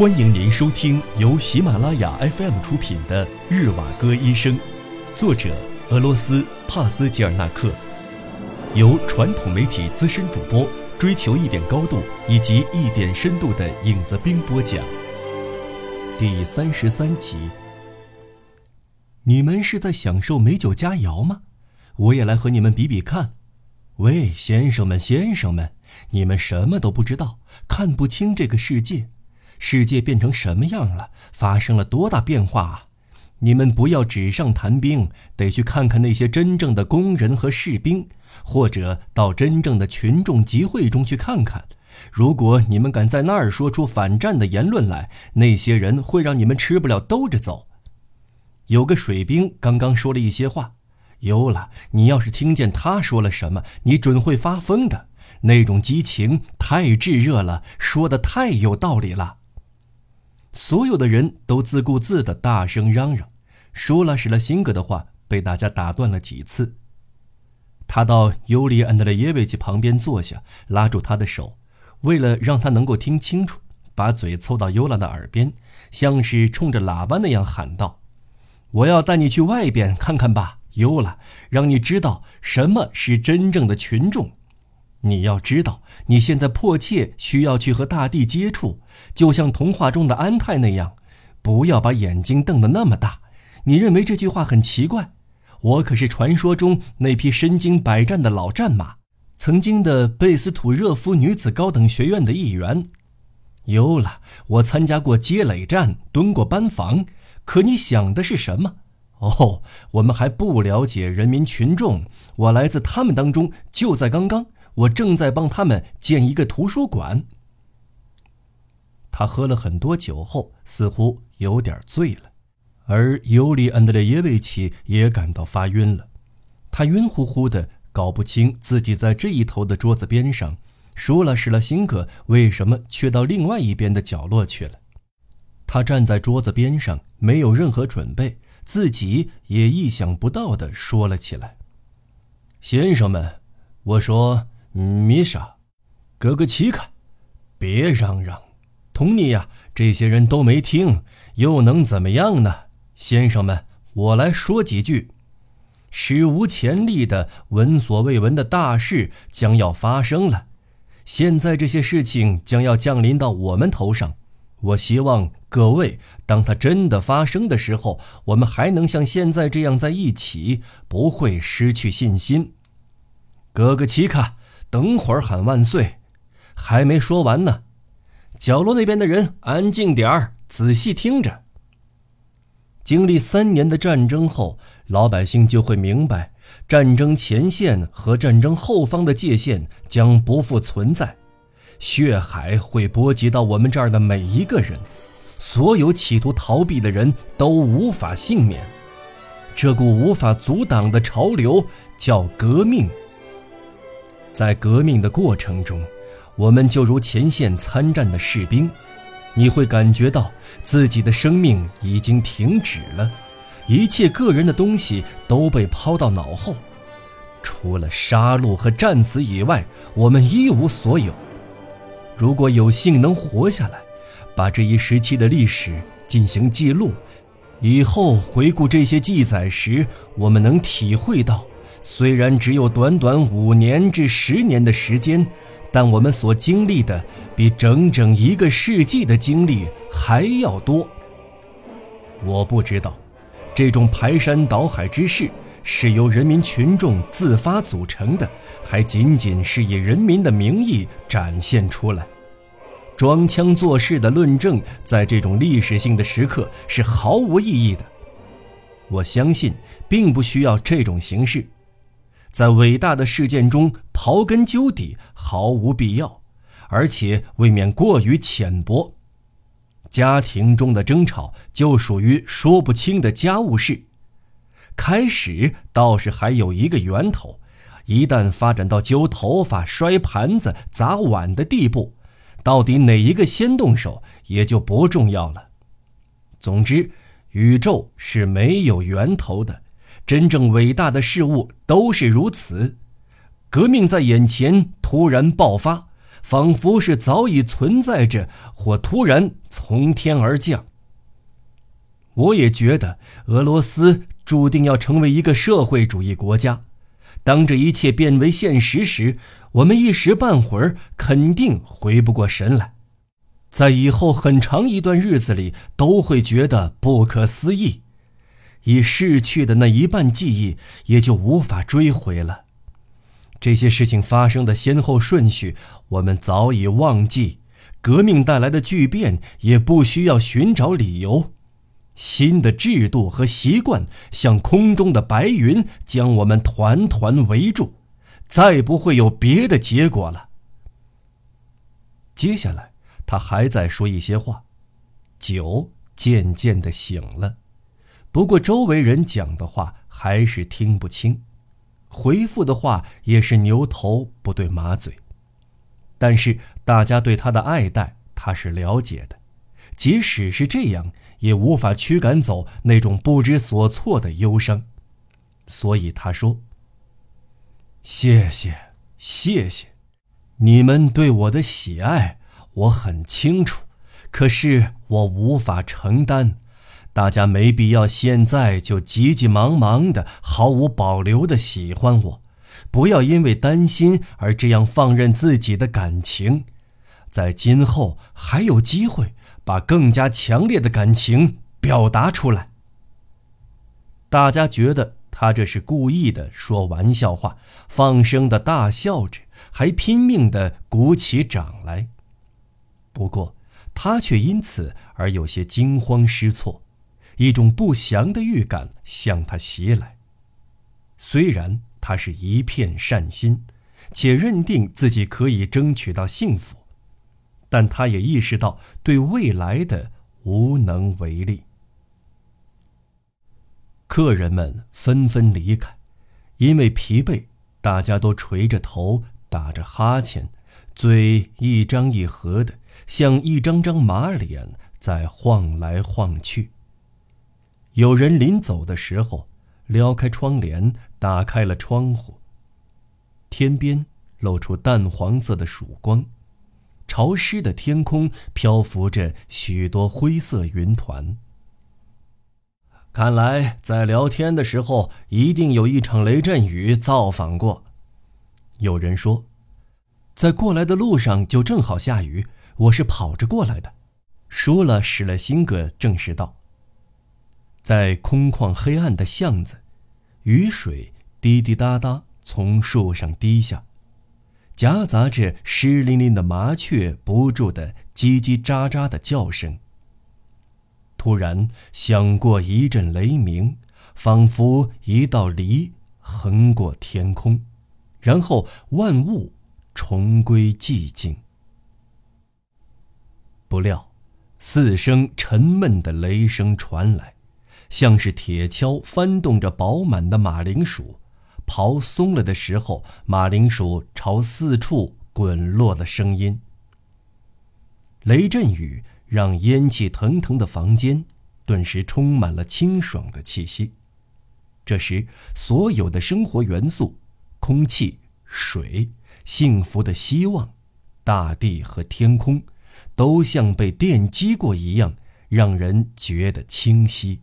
欢迎您收听由喜马拉雅 FM 出品的《日瓦戈医生》，作者俄罗斯帕斯吉尔纳克，由传统媒体资深主播追求一点高度以及一点深度的影子兵播讲。第三十三集。你们是在享受美酒佳肴吗？我也来和你们比比看。喂，先生们，先生们，你们什么都不知道，看不清这个世界。世界变成什么样了？发生了多大变化啊！你们不要纸上谈兵，得去看看那些真正的工人和士兵，或者到真正的群众集会中去看看。如果你们敢在那儿说出反战的言论来，那些人会让你们吃不了兜着走。有个水兵刚刚说了一些话，尤拉，你要是听见他说了什么，你准会发疯的。那种激情太炙热了，说的太有道理了。所有的人都自顾自地大声嚷嚷，舒拉·使了辛格的话被大家打断了几次。他到尤里·安德烈耶维奇旁边坐下，拉住他的手，为了让他能够听清楚，把嘴凑到尤拉的耳边，像是冲着喇叭那样喊道：“我要带你去外边看看吧，尤拉，让你知道什么是真正的群众。”你要知道，你现在迫切需要去和大地接触，就像童话中的安泰那样。不要把眼睛瞪得那么大。你认为这句话很奇怪？我可是传说中那匹身经百战的老战马，曾经的贝斯图热夫女子高等学院的一员。有了，我参加过接垒战，蹲过班房。可你想的是什么？哦，我们还不了解人民群众。我来自他们当中，就在刚刚。我正在帮他们建一个图书馆。他喝了很多酒后，似乎有点醉了，而尤里·安德烈耶维奇也感到发晕了。他晕乎乎的，搞不清自己在这一头的桌子边上，舒拉·施了辛格为什么却到另外一边的角落去了。他站在桌子边上，没有任何准备，自己也意想不到的说了起来：“先生们，我说。”米莎，格格奇卡，别嚷嚷，同你呀，这些人都没听，又能怎么样呢？先生们，我来说几句。史无前例的、闻所未闻的大事将要发生了，现在这些事情将要降临到我们头上。我希望各位，当它真的发生的时候，我们还能像现在这样在一起，不会失去信心。格格奇卡。等会儿喊万岁，还没说完呢。角落那边的人安静点儿，仔细听着。经历三年的战争后，老百姓就会明白，战争前线和战争后方的界限将不复存在，血海会波及到我们这儿的每一个人，所有企图逃避的人都无法幸免。这股无法阻挡的潮流叫革命。在革命的过程中，我们就如前线参战的士兵，你会感觉到自己的生命已经停止了，一切个人的东西都被抛到脑后，除了杀戮和战死以外，我们一无所有。如果有幸能活下来，把这一时期的历史进行记录，以后回顾这些记载时，我们能体会到。虽然只有短短五年至十年的时间，但我们所经历的比整整一个世纪的经历还要多。我不知道，这种排山倒海之势是由人民群众自发组成的，还仅仅是以人民的名义展现出来。装腔作势的论证，在这种历史性的时刻是毫无意义的。我相信，并不需要这种形式。在伟大的事件中刨根究底毫无必要，而且未免过于浅薄。家庭中的争吵就属于说不清的家务事，开始倒是还有一个源头，一旦发展到揪头发、摔盘子、砸碗的地步，到底哪一个先动手也就不重要了。总之，宇宙是没有源头的。真正伟大的事物都是如此，革命在眼前突然爆发，仿佛是早已存在着，或突然从天而降。我也觉得俄罗斯注定要成为一个社会主义国家。当这一切变为现实时，我们一时半会儿肯定回不过神来，在以后很长一段日子里都会觉得不可思议，已逝去的那一半记忆也就无法追回了。这些事情发生的先后顺序，我们早已忘记。革命带来的巨变也不需要寻找理由。新的制度和习惯像空中的白云，将我们团团围住，再不会有别的结果了。接下来，他还在说一些话，酒渐渐的醒了，不过周围人讲的话还是听不清。回复的话也是牛头不对马嘴，但是大家对他的爱戴，他是了解的。即使是这样，也无法驱赶走那种不知所措的忧伤。所以他说：“谢谢，谢谢，你们对我的喜爱，我很清楚，可是我无法承担。”大家没必要现在就急急忙忙的、毫无保留的喜欢我，不要因为担心而这样放任自己的感情，在今后还有机会把更加强烈的感情表达出来。大家觉得他这是故意的说玩笑话，放声的大笑着，还拼命的鼓起掌来。不过他却因此而有些惊慌失措。一种不祥的预感向他袭来。虽然他是一片善心，且认定自己可以争取到幸福，但他也意识到对未来的无能为力。客人们纷纷离开，因为疲惫，大家都垂着头，打着哈欠，嘴一张一合的，像一张张马脸在晃来晃去。有人临走的时候，撩开窗帘，打开了窗户。天边露出淡黄色的曙光，潮湿的天空漂浮着许多灰色云团。看来在聊天的时候，一定有一场雷阵雨造访过。有人说，在过来的路上就正好下雨，我是跑着过来的。说了，史勒辛格证实道。在空旷黑暗的巷子，雨水滴滴答答从树上滴下，夹杂着湿淋淋的麻雀不住的叽叽喳喳的叫声。突然响过一阵雷鸣，仿佛一道梨横过天空，然后万物重归寂静。不料，四声沉闷的雷声传来。像是铁锹翻动着饱满的马铃薯，刨松了的时候，马铃薯朝四处滚落的声音。雷阵雨让烟气腾腾的房间顿时充满了清爽的气息。这时，所有的生活元素——空气、水、幸福的希望、大地和天空，都像被电击过一样，让人觉得清晰。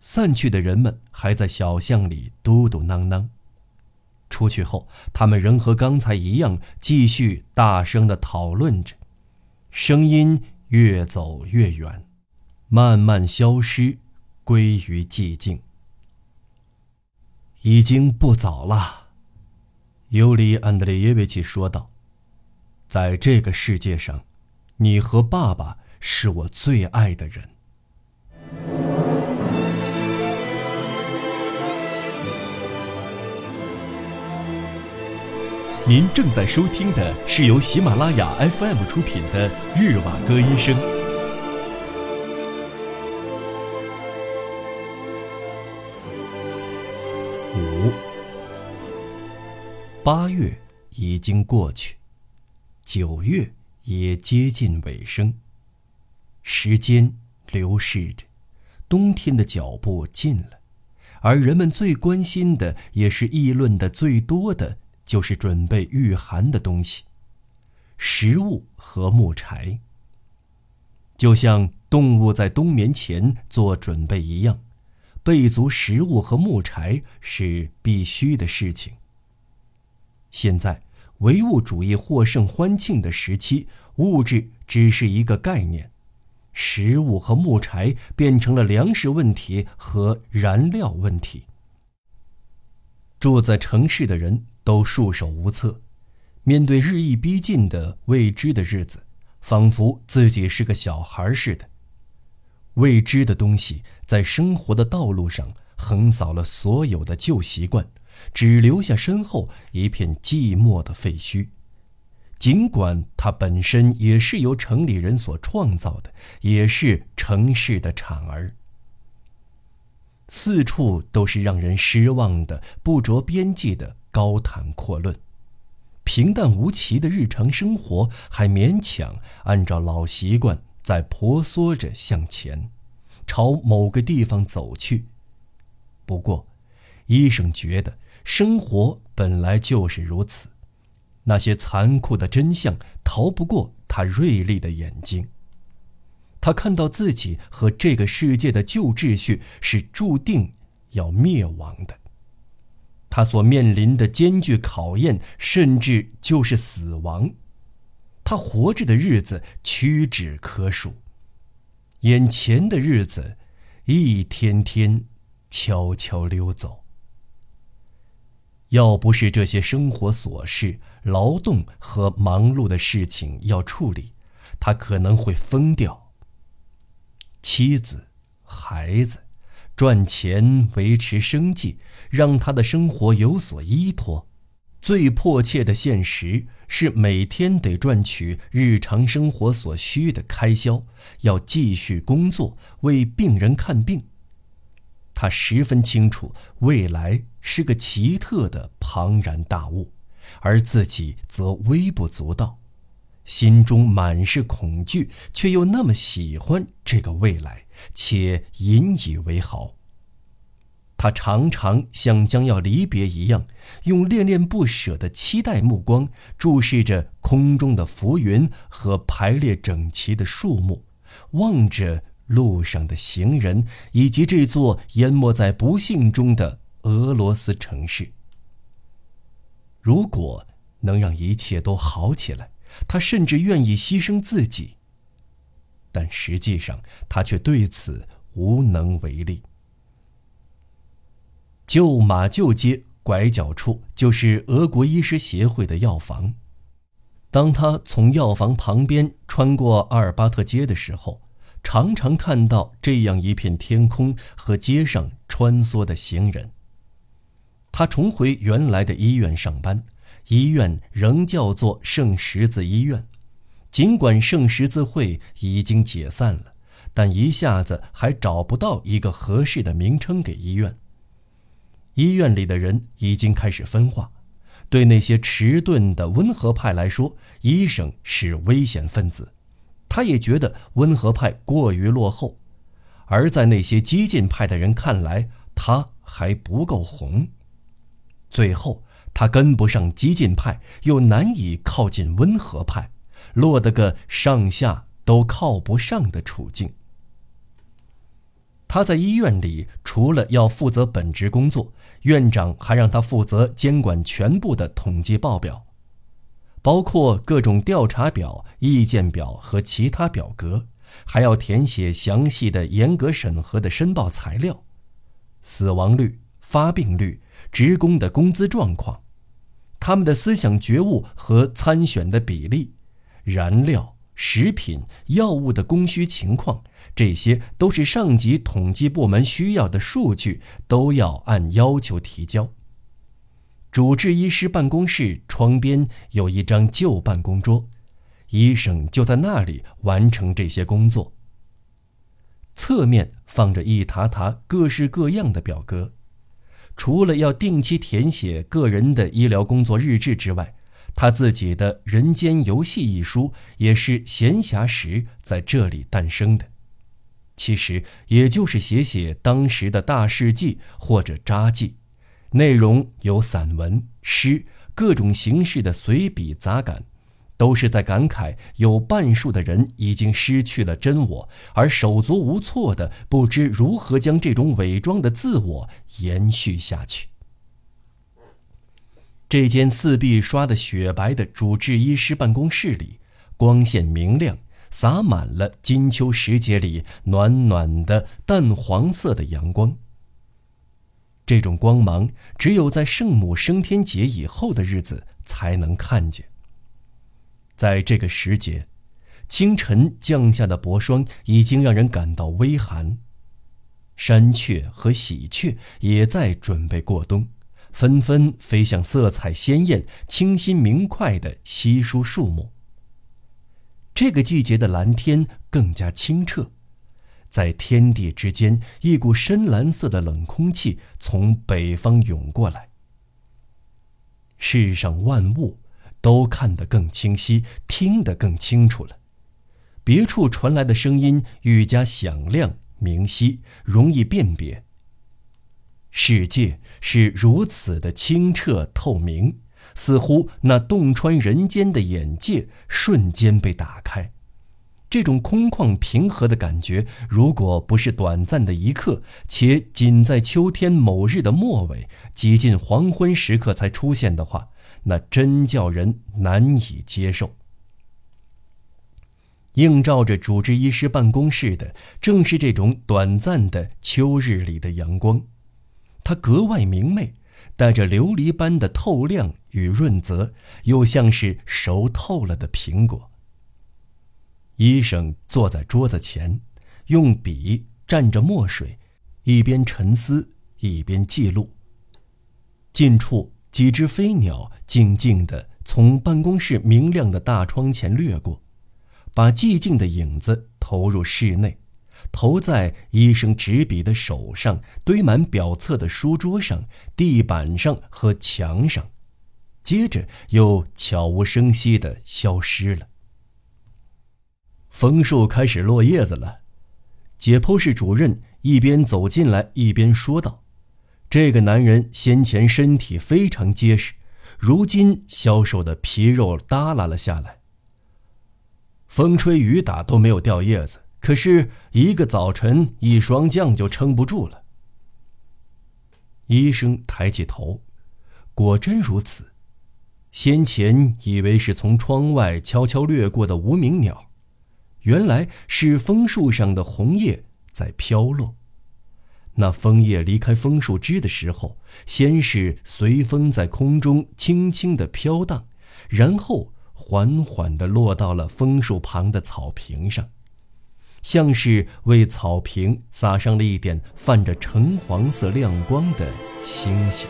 散去的人们还在小巷里嘟嘟囔囔，出去后，他们仍和刚才一样继续大声的讨论着，声音越走越远，慢慢消失，归于寂静。已经不早了，尤里安德烈耶维奇说道：“在这个世界上，你和爸爸是我最爱的人。”您正在收听的是由喜马拉雅 FM 出品的《日瓦戈医生》。五，八月已经过去，九月也接近尾声。时间流逝着，冬天的脚步近了，而人们最关心的，也是议论的最多的。就是准备御寒的东西，食物和木柴。就像动物在冬眠前做准备一样，备足食物和木柴是必须的事情。现在唯物主义获胜欢庆的时期，物质只是一个概念，食物和木柴变成了粮食问题和燃料问题。住在城市的人都束手无策，面对日益逼近的未知的日子，仿佛自己是个小孩似的。未知的东西在生活的道路上横扫了所有的旧习惯，只留下身后一片寂寞的废墟。尽管它本身也是由城里人所创造的，也是城市的产儿。四处都是让人失望的、不着边际的高谈阔论，平淡无奇的日常生活还勉强按照老习惯在婆娑着向前，朝某个地方走去。不过，医生觉得生活本来就是如此，那些残酷的真相逃不过他锐利的眼睛。他看到自己和这个世界的旧秩序是注定要灭亡的，他所面临的艰巨考验，甚至就是死亡。他活着的日子屈指可数，眼前的日子一天天悄悄溜走。要不是这些生活琐事、劳动和忙碌的事情要处理，他可能会疯掉。妻子、孩子，赚钱维持生计，让他的生活有所依托。最迫切的现实是每天得赚取日常生活所需的开销，要继续工作，为病人看病。他十分清楚，未来是个奇特的庞然大物，而自己则微不足道。心中满是恐惧，却又那么喜欢这个未来，且引以为豪。他常常像将要离别一样，用恋恋不舍的期待目光注视着空中的浮云和排列整齐的树木，望着路上的行人，以及这座淹没在不幸中的俄罗斯城市。如果能让一切都好起来。他甚至愿意牺牲自己，但实际上他却对此无能为力。旧马厩街拐角处就是俄国医师协会的药房。当他从药房旁边穿过阿尔巴特街的时候，常常看到这样一片天空和街上穿梭的行人。他重回原来的医院上班。医院仍叫做圣十字医院，尽管圣十字会已经解散了，但一下子还找不到一个合适的名称给医院。医院里的人已经开始分化，对那些迟钝的温和派来说，医生是危险分子；他也觉得温和派过于落后，而在那些激进派的人看来，他还不够红。最后。他跟不上激进派，又难以靠近温和派，落得个上下都靠不上的处境。他在医院里，除了要负责本职工作，院长还让他负责监管全部的统计报表，包括各种调查表、意见表和其他表格，还要填写详细的、严格审核的申报材料，死亡率、发病率、职工的工资状况。他们的思想觉悟和参选的比例、燃料、食品、药物的供需情况，这些都是上级统计部门需要的数据，都要按要求提交。主治医师办公室窗边有一张旧办公桌，医生就在那里完成这些工作。侧面放着一沓沓各式各样的表格。除了要定期填写个人的医疗工作日志之外，他自己的《人间游戏》一书也是闲暇时在这里诞生的。其实也就是写写当时的大事记或者札记，内容有散文、诗、各种形式的随笔杂感，都是在感慨有半数的人已经失去了真我，而手足无措的不知如何将这种伪装的自我延续下去。这间四壁刷得雪白的主治医师办公室里，光线明亮，洒满了金秋时节里暖暖的淡黄色的阳光。这种光芒只有在圣母升天节以后的日子才能看见。在这个时节，清晨降下的薄霜已经让人感到微寒，山雀和喜鹊也在准备过冬。纷纷飞向色彩鲜艳、清新明快的稀疏树木。这个季节的蓝天更加清澈，在天地之间，一股深蓝色的冷空气从北方涌过来。世上万物都看得更清晰，听得更清楚了。别处传来的声音愈加响亮、明晰，容易辨别。世界是如此的清澈透明，似乎那洞穿人间的眼界瞬间被打开。这种空旷平和的感觉，如果不是短暂的一刻，且仅在秋天某日的末尾、几近黄昏时刻才出现的话，那真叫人难以接受。映照着主治医师办公室的，正是这种短暂的秋日里的阳光。它格外明媚，带着琉璃般的透亮与润泽，又像是熟透了的苹果。医生坐在桌子前，用笔蘸着墨水，一边沉思一边记录。近处几只飞鸟静静地从办公室明亮的大窗前掠过，把寂静的影子投入室内。投在医生执笔的手上，堆满表册的书桌上、地板上和墙上，接着又悄无声息地消失了。枫树开始落叶子了，解剖室主任一边走进来一边说道：“这个男人先前身体非常结实，如今消瘦的皮肉耷拉了下来。风吹雨打都没有掉叶子。”可是，一个早晨，一霜降就撑不住了。医生抬起头，果真如此。先前以为是从窗外悄悄掠过的无名鸟，原来是枫树上的红叶在飘落。那枫叶离开枫树枝的时候，先是随风在空中轻轻地飘荡，然后缓缓地落到了枫树旁的草坪上。像是为草坪撒上了一点泛着橙黄色亮光的星星。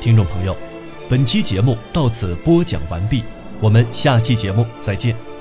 听众朋友，本期节目到此播讲完毕，我们下期节目再见。